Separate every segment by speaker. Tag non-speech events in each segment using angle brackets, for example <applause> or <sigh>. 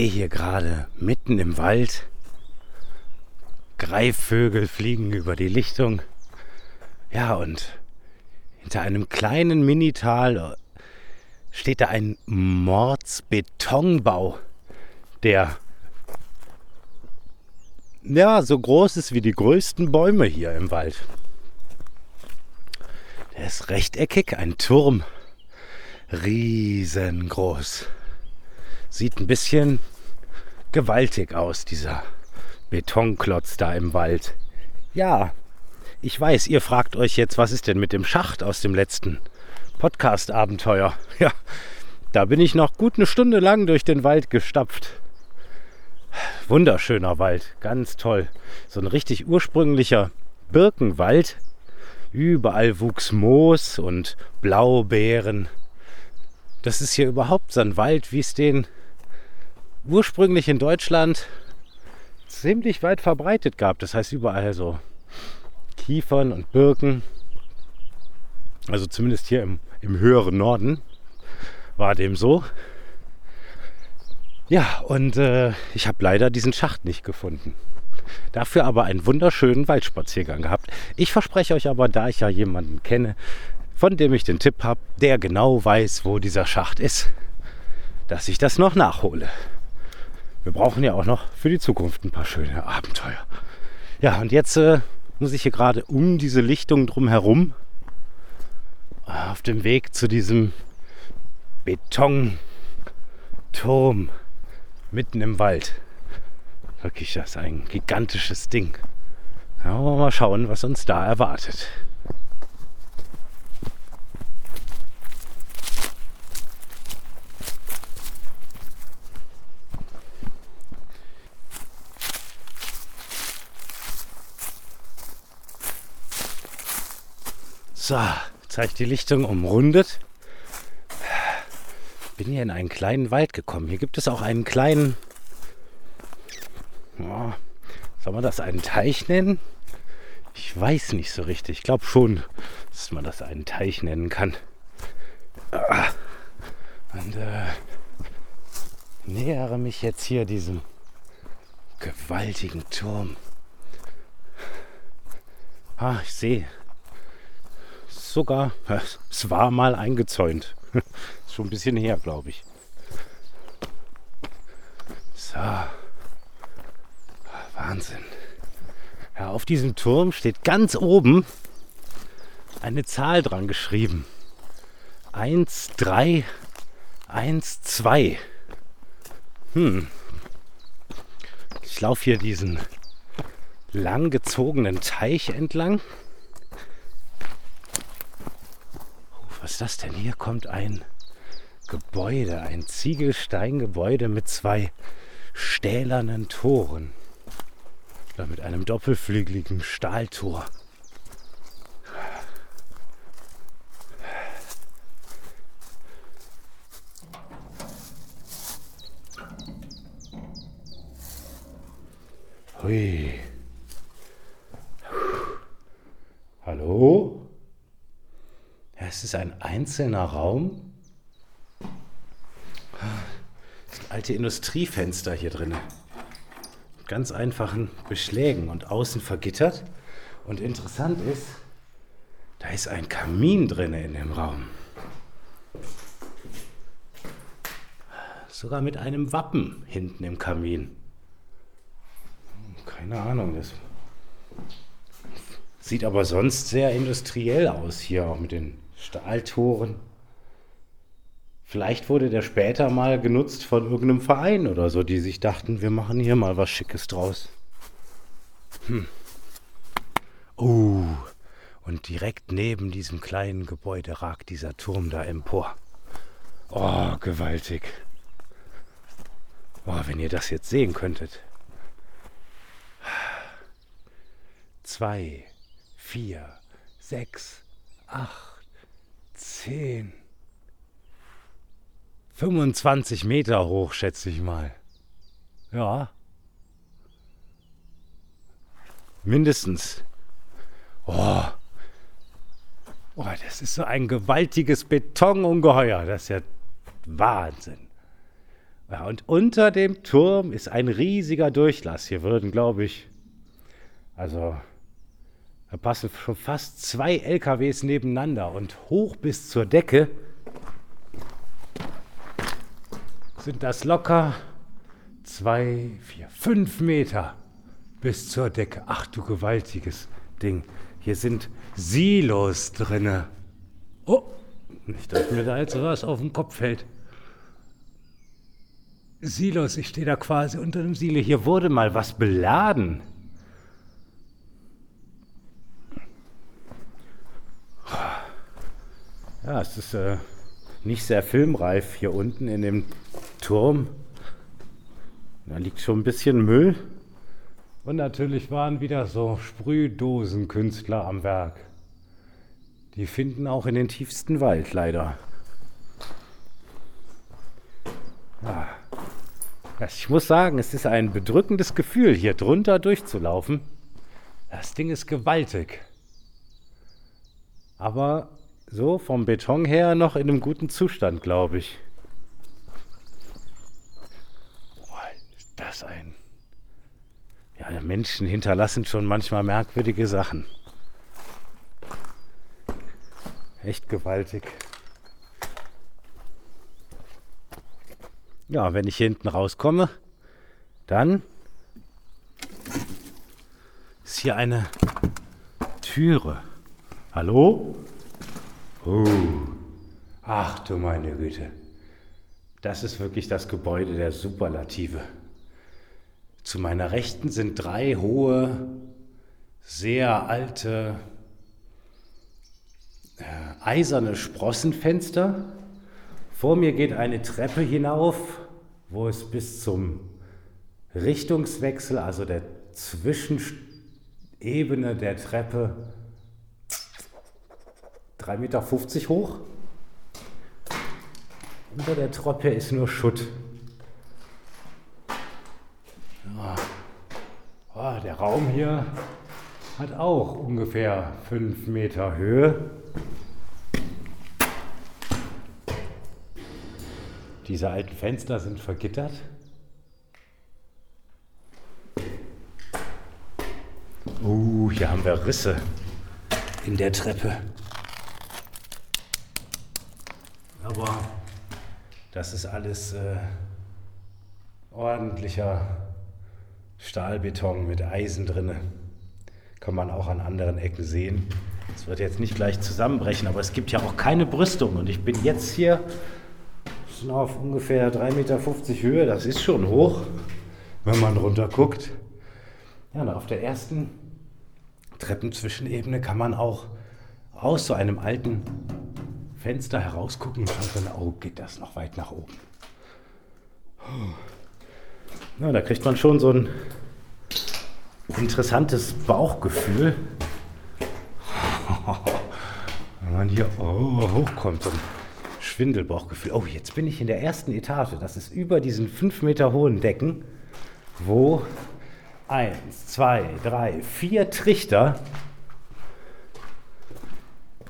Speaker 1: stehe hier gerade mitten im Wald. Greifvögel fliegen über die Lichtung. Ja, und hinter einem kleinen Minital steht da ein Mordsbetonbau, der ja so groß ist wie die größten Bäume hier im Wald. Der ist rechteckig, ein Turm, riesengroß. Sieht ein bisschen gewaltig aus, dieser Betonklotz da im Wald. Ja, ich weiß, ihr fragt euch jetzt, was ist denn mit dem Schacht aus dem letzten Podcast-Abenteuer? <laughs> Ja, da bin ich noch gut eine Stunde lang durch den Wald gestapft. Wunderschöner Wald, ganz toll. So ein richtig ursprünglicher Birkenwald. Überall wuchs Moos und Blaubeeren. Das ist hier überhaupt so ein Wald, wie es den ursprünglich in Deutschland ziemlich weit verbreitet gab. Das heißt überall so Kiefern und Birken. Also zumindest hier im, im höheren Norden war dem so. Ja, und äh, ich habe leider diesen Schacht nicht gefunden. Dafür aber einen wunderschönen Waldspaziergang gehabt. Ich verspreche euch aber, da ich ja jemanden kenne, von dem ich den Tipp habe, der genau weiß, wo dieser Schacht ist, dass ich das noch nachhole. Wir brauchen ja auch noch für die Zukunft ein paar schöne Abenteuer. Ja, und jetzt äh, muss ich hier gerade um diese Lichtung drum herum auf dem Weg zu diesem Betonturm mitten im Wald. Wirklich, das ist ein gigantisches Ding. Ja, wollen wir mal schauen, was uns da erwartet. So, jetzt habe ich die Lichtung umrundet. Bin hier in einen kleinen Wald gekommen. Hier gibt es auch einen kleinen, oh, soll man das einen Teich nennen? Ich weiß nicht so richtig. Ich glaube schon, dass man das einen Teich nennen kann. Und äh, nähere mich jetzt hier diesem gewaltigen Turm. Ah, ich sehe, sogar, <laughs> es war mal eingezäunt. <laughs> Schon ein bisschen her, glaube ich. So. Wahnsinn. Ja, auf diesem Turm steht ganz oben eine Zahl dran geschrieben. 1, 3, 1, 2. Hm. Ich laufe hier diesen langgezogenen Teich entlang. Was ist das denn? Hier kommt ein Gebäude, ein Ziegelsteingebäude mit zwei stählernen Toren. Oder mit einem doppelflügeligen Stahltor. Hui. Hallo? Es ist ein einzelner Raum. Das sind alte Industriefenster hier drin. Mit ganz einfachen Beschlägen und außen vergittert. Und interessant ist, da ist ein Kamin drin in dem Raum. Sogar mit einem Wappen hinten im Kamin. Keine Ahnung, das sieht aber sonst sehr industriell aus hier, auch mit den Stahltoren. Vielleicht wurde der später mal genutzt von irgendeinem Verein oder so, die sich dachten, wir machen hier mal was Schickes draus. Hm. Oh, und direkt neben diesem kleinen Gebäude ragt dieser Turm da empor. Oh, gewaltig. Oh, wenn ihr das jetzt sehen könntet. Zwei, vier, sechs, acht. 10, 25 Meter hoch, schätze ich mal. Ja. Mindestens. Oh. oh, das ist so ein gewaltiges Betonungeheuer. Das ist ja Wahnsinn. Ja, und unter dem Turm ist ein riesiger Durchlass. Hier würden, glaube ich, also da passen schon fast zwei LKWs nebeneinander und hoch bis zur Decke sind das locker zwei, vier, fünf Meter bis zur Decke. Ach du gewaltiges Ding. Hier sind Silos drinne. Oh, nicht, dass mir da jetzt was auf den Kopf fällt. Silos, ich stehe da quasi unter dem Silo. Hier wurde mal was beladen. Ja, es ist äh, nicht sehr filmreif hier unten in dem Turm. Da liegt schon ein bisschen Müll. Und natürlich waren wieder so Sprühdosenkünstler am Werk. Die finden auch in den tiefsten Wald leider. Ah. Ich muss sagen, es ist ein bedrückendes Gefühl, hier drunter durchzulaufen. Das Ding ist gewaltig. Aber so vom Beton her noch in einem guten Zustand, glaube ich. Boah, ist das ein. Ja, Menschen hinterlassen schon manchmal merkwürdige Sachen. Echt gewaltig. Ja, wenn ich hier hinten rauskomme, dann ist hier eine Türe. Hallo? Oh. Ach du meine Güte. Das ist wirklich das Gebäude der Superlative. Zu meiner Rechten sind drei hohe, sehr alte, äh, eiserne Sprossenfenster vor mir geht eine Treppe hinauf, wo es bis zum Richtungswechsel, also der Zwischenebene der Treppe, 3,50 Meter hoch. Unter der Treppe ist nur Schutt. Ja. Oh, der Raum hier hat auch ungefähr 5 Meter Höhe. Diese alten Fenster sind vergittert. Uh, hier haben wir Risse in der Treppe. Aber das ist alles äh, ordentlicher Stahlbeton mit Eisen drinne. Kann man auch an anderen Ecken sehen. Es wird jetzt nicht gleich zusammenbrechen, aber es gibt ja auch keine Brüstung. Und ich bin jetzt hier auf ungefähr 3,50 Meter Höhe. Das ist schon hoch, wenn man runter guckt. Ja, und auf der ersten Treppenzwischenebene kann man auch aus so einem alten Fenster herausgucken und dann, oh, geht das noch weit nach oben. Ja, da kriegt man schon so ein interessantes Bauchgefühl. <laughs> Wenn man hier oh, hochkommt. Und Schwindelbauchgefühl. Oh, jetzt bin ich in der ersten Etage. Das ist über diesen fünf Meter hohen Decken, wo eins, zwei, drei, vier Trichter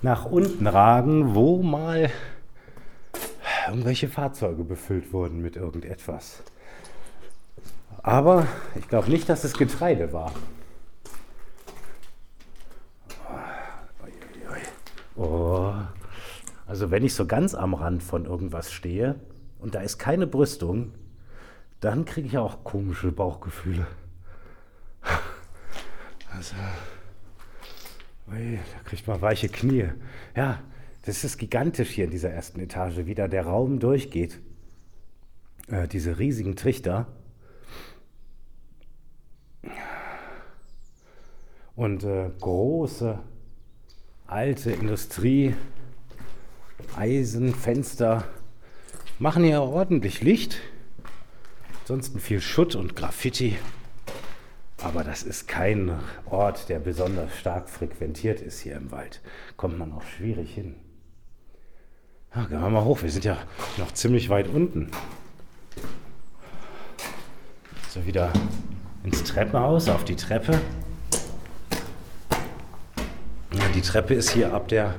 Speaker 1: nach unten ragen, wo mal irgendwelche Fahrzeuge befüllt wurden mit irgendetwas. Aber ich glaube nicht, dass es Getreide war. Oh. Also wenn ich so ganz am Rand von irgendwas stehe und da ist keine Brüstung, dann kriege ich auch komische Bauchgefühle. <laughs> Also, ui, da kriegt man weiche Knie. Ja, das ist gigantisch hier in dieser ersten Etage, wie da der Raum durchgeht. Äh, diese riesigen Trichter. Und äh, große, alte Industrie. Eisenfenster machen hier ordentlich Licht. Ansonsten viel Schutt und Graffiti. Aber das ist kein Ort, der besonders stark frequentiert ist hier im Wald. Kommt man auch schwierig hin. Ja, gehen wir mal hoch. Wir sind ja noch ziemlich weit unten. So, wieder ins Treppenhaus, auf die Treppe. Ja, die Treppe ist hier ab der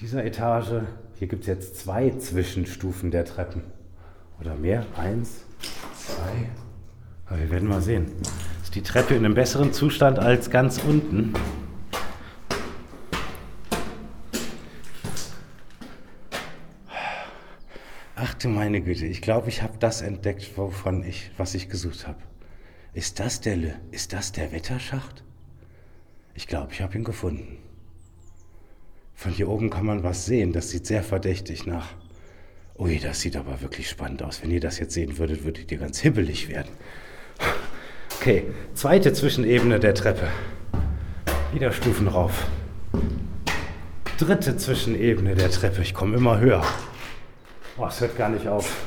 Speaker 1: dieser Etage. Hier gibt es jetzt zwei Zwischenstufen der Treppen. Oder mehr? Eins. Aber wir werden mal sehen. Ist die Treppe in einem besseren Zustand als ganz unten? Ach du meine Güte, ich glaube, ich habe das entdeckt, wovon ich, was ich gesucht habe. Ist das der, ist das der Wetterschacht? Ich glaube, ich habe ihn gefunden. Von hier oben kann man was sehen, das sieht sehr verdächtig nach. Ui, das sieht aber wirklich spannend aus. Wenn ihr das jetzt sehen würdet, würdet ihr ganz hibbelig werden. Okay, zweite Zwischenebene der Treppe. Wieder Stufen rauf. Dritte Zwischenebene der Treppe. Ich komme immer höher. Oh, es hört gar nicht auf.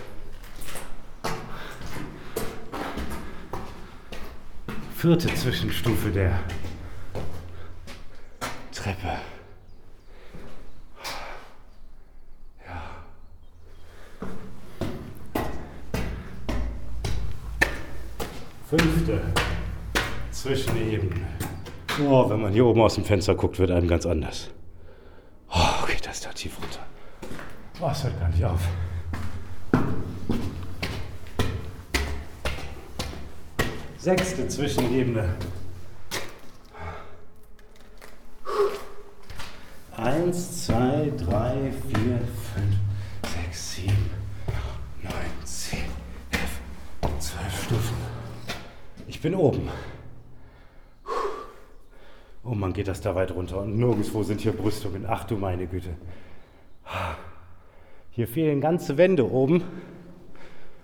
Speaker 1: Vierte Zwischenstufe der Treppe. Fünfte Zwischenebene. Oh, wenn man hier oben aus dem Fenster guckt, wird einem ganz anders. Oh, geht das da tief runter. Oh, es hört gar nicht auf. Sechste Zwischenebene. Eins, zwei, drei, vier, fünf, sechs, sieben, neun, zehn, elf, zwölf Stufen. Ich bin oben. Oh man geht das da weit runter und nirgendwo sind hier Brüstungen. Ach du meine Güte. Hier fehlen ganze Wände oben.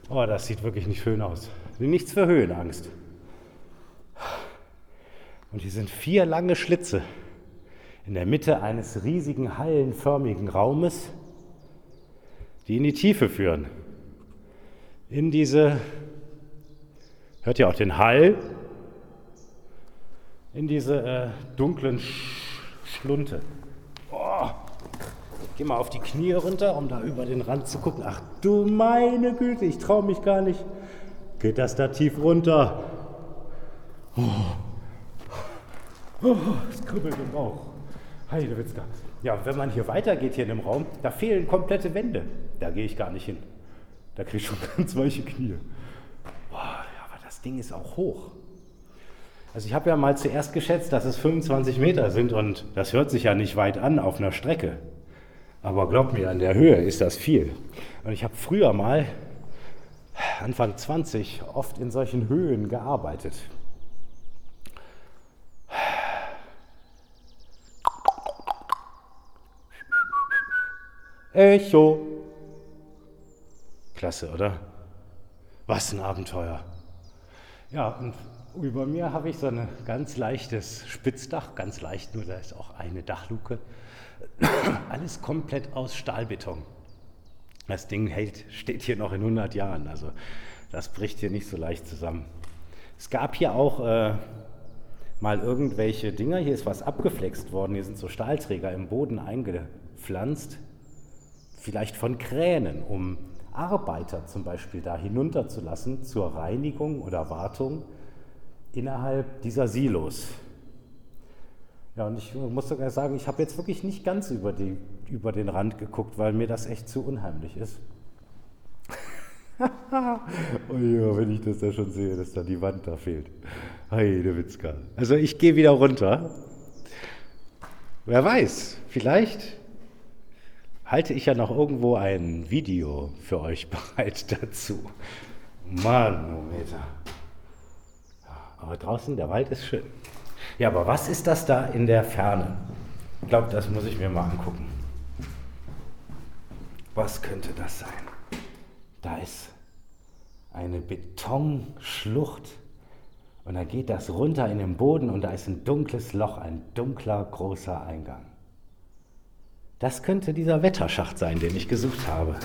Speaker 1: Oh, das sieht wirklich nicht schön aus. Nichts für Höhenangst. Und hier sind vier lange Schlitze in der Mitte eines riesigen hallenförmigen Raumes, die in die Tiefe führen. In diese, hört ihr auch den Hall, in diese äh, dunklen Sch Schlunte. Oh, geh mal auf die Knie runter, um da über den Rand zu gucken. Ach du meine Güte, ich traue mich gar nicht. Geht das da tief runter? Oh. Oh, es kribbelt im Bauch. Heidewitzka. Ja, wenn man hier weitergeht hier in dem Raum, da fehlen komplette Wände. Da gehe ich gar nicht hin. Da kriege ich schon <laughs> ganz weiche Knie. Boah, ja, aber das Ding ist auch hoch. Also ich habe ja mal zuerst geschätzt, dass es 25 Meter sind und das hört sich ja nicht weit an auf einer Strecke. Aber glaub mir, an der Höhe ist das viel. Und ich habe früher mal, Anfang 20, oft in solchen Höhen gearbeitet. Echo. Klasse, oder? Was ein Abenteuer. Ja, und über mir habe ich so ein ganz leichtes Spitzdach, ganz leicht, nur da ist auch eine Dachluke. <coughs> Alles komplett aus Stahlbeton. Das Ding hält, steht hier noch in 100 Jahren, also das bricht hier nicht so leicht zusammen. Es gab hier auch äh, mal irgendwelche Dinger, hier ist was abgeflext worden, hier sind so Stahlträger im Boden eingepflanzt, vielleicht von Kränen, um Arbeiter zum Beispiel da hinunterzulassen zur Reinigung oder Wartung innerhalb dieser Silos. Ja, und ich muss sogar sagen, ich habe jetzt wirklich nicht ganz über, die, über den Rand geguckt, weil mir das echt zu unheimlich ist. <laughs> oh ja, wenn ich das da schon sehe, dass da die Wand da fehlt. Heide Witzka. Also ich gehe wieder runter. Wer weiß, vielleicht halte ich ja noch irgendwo ein Video für euch <laughs> bereit dazu. Manometer. Aber draußen, der Wald ist schön. Ja, aber was ist das da in der Ferne? Ich glaube, das muss ich mir mal angucken. Was könnte das sein? Da ist eine Betonschlucht und da geht das runter in den Boden und da ist ein dunkles Loch, ein dunkler, großer Eingang. Das könnte dieser Wetterschacht sein, den ich gesucht habe.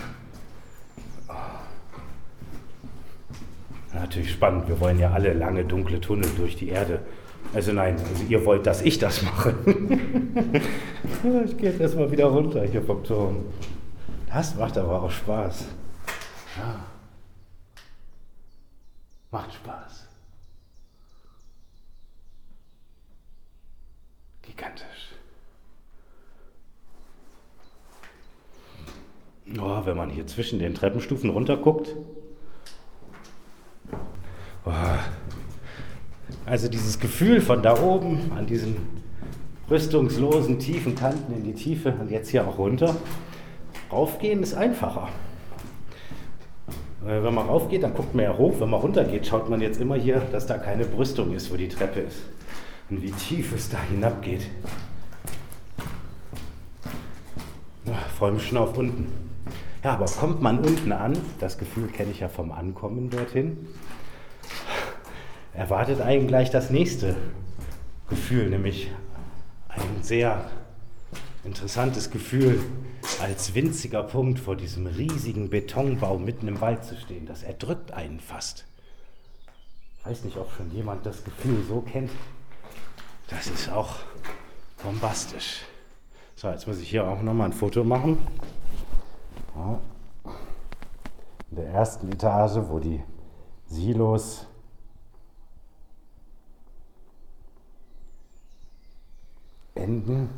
Speaker 1: Natürlich spannend, wir wollen ja alle lange dunkle Tunnel durch die Erde. Also nein, also ihr wollt, dass ich das mache. <laughs> ich gehe jetzt erstmal wieder runter hier vom Turm. Das macht aber auch Spaß. Ja. Macht Spaß. Gigantisch. Oh, wenn man hier zwischen den Treppenstufen runter guckt. Oh. Also dieses Gefühl von da oben an diesen rüstungslosen, tiefen Kanten in die Tiefe und jetzt hier auch runter. Raufgehen ist einfacher. Wenn man raufgeht, dann guckt man ja hoch. Wenn man runtergeht, schaut man jetzt immer hier, dass da keine Brüstung ist, wo die Treppe ist. Und wie tief es da hinabgeht. Freue mich schon auf unten. Ja, aber kommt man unten an, das Gefühl kenne ich ja vom Ankommen dorthin, erwartet einen gleich das nächste Gefühl, nämlich ein sehr interessantes Gefühl, als winziger Punkt vor diesem riesigen Betonbau mitten im Wald zu stehen. Das erdrückt einen fast. Ich weiß nicht, ob schon jemand das Gefühl so kennt. Das ist auch bombastisch. So, jetzt muss ich hier auch nochmal ein Foto machen. Ja. In der ersten Etage, wo die Silos enden.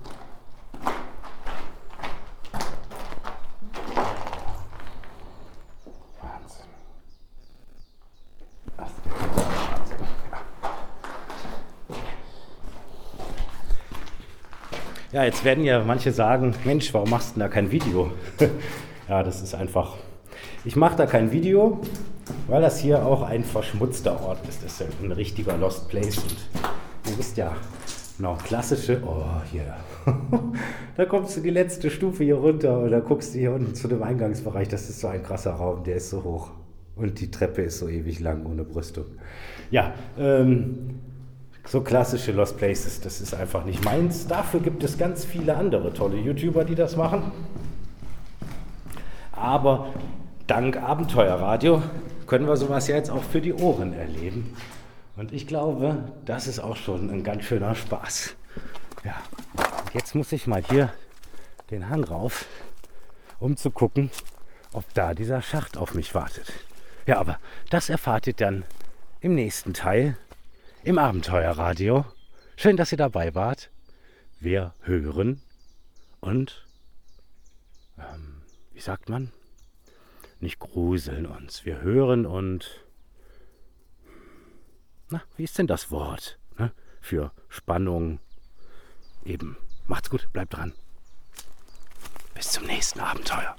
Speaker 1: Ja, jetzt werden ja manche sagen, Mensch, warum machst du da kein Video? <laughs> ja, das ist einfach. Ich mache da kein Video, weil das hier auch ein verschmutzter Ort ist. Das ist ja ein richtiger Lost Place. Und ihr wisst ja, noch klassische, oh hier, <laughs> da kommst du die letzte Stufe hier runter und da guckst du hier unten zu dem Eingangsbereich. Das ist so ein krasser Raum, der ist so hoch. Und die Treppe ist so ewig lang ohne Brüstung. Ja, ähm, so klassische Lost Places, das ist einfach nicht meins. Dafür gibt es ganz viele andere tolle YouTuber, die das machen. Aber dank Abenteuerradio können wir sowas ja jetzt auch für die Ohren erleben. Und ich glaube, das ist auch schon ein ganz schöner Spaß. Ja, jetzt muss ich mal hier den Hang rauf, um zu gucken, ob da dieser Schacht auf mich wartet. Ja, aber das erfahrt ihr dann im nächsten Teil im Abenteuerradio. Schön, dass ihr dabei wart. Wir hören und, ähm, wie sagt man? Nicht gruseln uns. Wir hören und, na, wie ist denn das Wort ne? für Spannung? Eben. Macht's gut, bleibt dran. Bis zum nächsten Abenteuer.